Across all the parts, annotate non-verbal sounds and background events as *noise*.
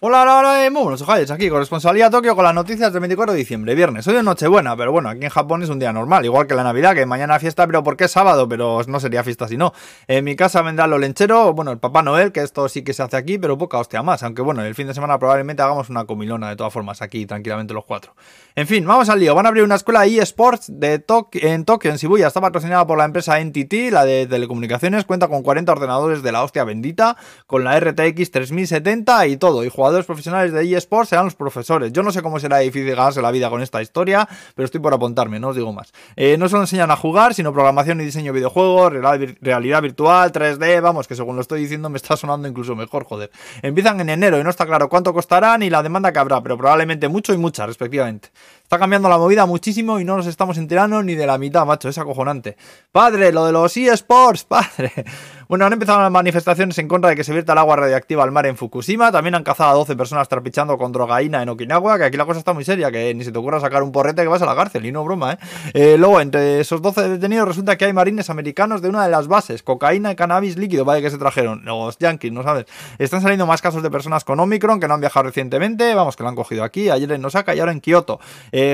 Hola, hola, hola, eh, muy buenos ojalles, aquí corresponsalía Tokio con las noticias del 24 de diciembre, viernes. Hoy es Nochebuena, pero bueno, aquí en Japón es un día normal, igual que la Navidad, que mañana fiesta, pero porque es sábado, pero no sería fiesta si no. En mi casa vendrá lo lenchero, bueno, el Papá Noel, que esto sí que se hace aquí, pero poca hostia más, aunque bueno, el fin de semana probablemente hagamos una comilona de todas formas aquí, tranquilamente los cuatro. En fin, vamos al lío, van a abrir una escuela eSports de en Tokio, en Shibuya, está patrocinada por la empresa NTT, la de telecomunicaciones, cuenta con 40 ordenadores de la hostia bendita, con la RTX 3070 y todo, y jugadores profesionales de eSports serán los profesores. Yo no sé cómo será difícil ganarse la vida con esta historia, pero estoy por apuntarme, no os digo más. Eh, no solo enseñan a jugar, sino programación y diseño de videojuegos, realidad virtual, 3D, vamos, que según lo estoy diciendo me está sonando incluso mejor, joder. Empiezan en enero y no está claro cuánto costará ni la demanda que habrá, pero probablemente mucho y mucha, respectivamente. Está cambiando la movida muchísimo y no nos estamos enterando ni de la mitad, macho, es acojonante. Padre, lo de los eSports, padre. *laughs* Bueno, han empezado las manifestaciones en contra de que se vierta el agua radiactiva al mar en Fukushima. También han cazado a 12 personas trapichando con drogaína en Okinawa, que aquí la cosa está muy seria, que ni se te ocurra sacar un porrete que vas a la cárcel, y no broma, ¿eh? eh luego, entre esos 12 detenidos resulta que hay marines americanos de una de las bases, cocaína y cannabis líquido, vaya que se trajeron, los yankees, ¿no sabes? Están saliendo más casos de personas con Omicron que no han viajado recientemente, vamos, que lo han cogido aquí, ayer en Osaka y ahora en Kioto.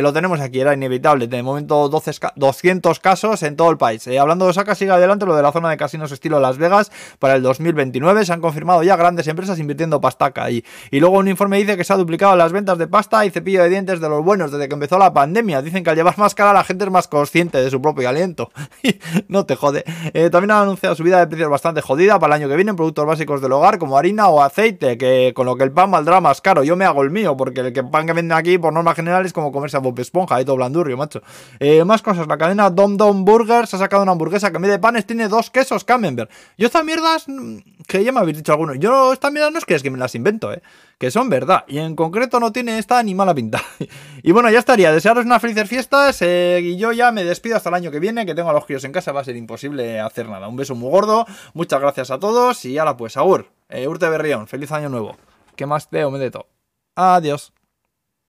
Lo tenemos aquí, era inevitable, de momento 12, 200 casos en todo el país. Eh, hablando de Osaka, sigue adelante lo de la zona de casinos estilo Las Vegas, para el 2029. Se han confirmado ya grandes empresas invirtiendo pastaca ahí. Y luego un informe dice que se ha duplicado las ventas de pasta y cepillo de dientes de los buenos desde que empezó la pandemia. Dicen que al llevar máscara la gente es más consciente de su propio aliento. *laughs* no te jode. Eh, también han anunciado subida de precios bastante jodida para el año que viene en productos básicos del hogar como harina o aceite, que con lo que el pan valdrá más caro. Yo me hago el mío, porque el pan que venden aquí por norma general es como comerse a Bob Esponja y todo blandurrio, macho. Eh, más cosas, la cadena Dom Dom Burgers ha sacado una hamburguesa que en vez de panes tiene dos quesos Camembert. Yo esta mierdas mm, que ya me habéis dicho algunos. Yo esta mierda no es que es que me las invento, ¿eh? Que son verdad. Y en concreto no tiene esta ni mala pinta. *laughs* y bueno, ya estaría. Desearos unas felices fiestas. Eh, y yo ya me despido hasta el año que viene, que tengo a los críos en casa. Va a ser imposible hacer nada. Un beso muy gordo. Muchas gracias a todos. Y ahora pues, Agur. Eh, Urte Berrión. Feliz año nuevo. ¿Qué más te o me de todo? Adiós.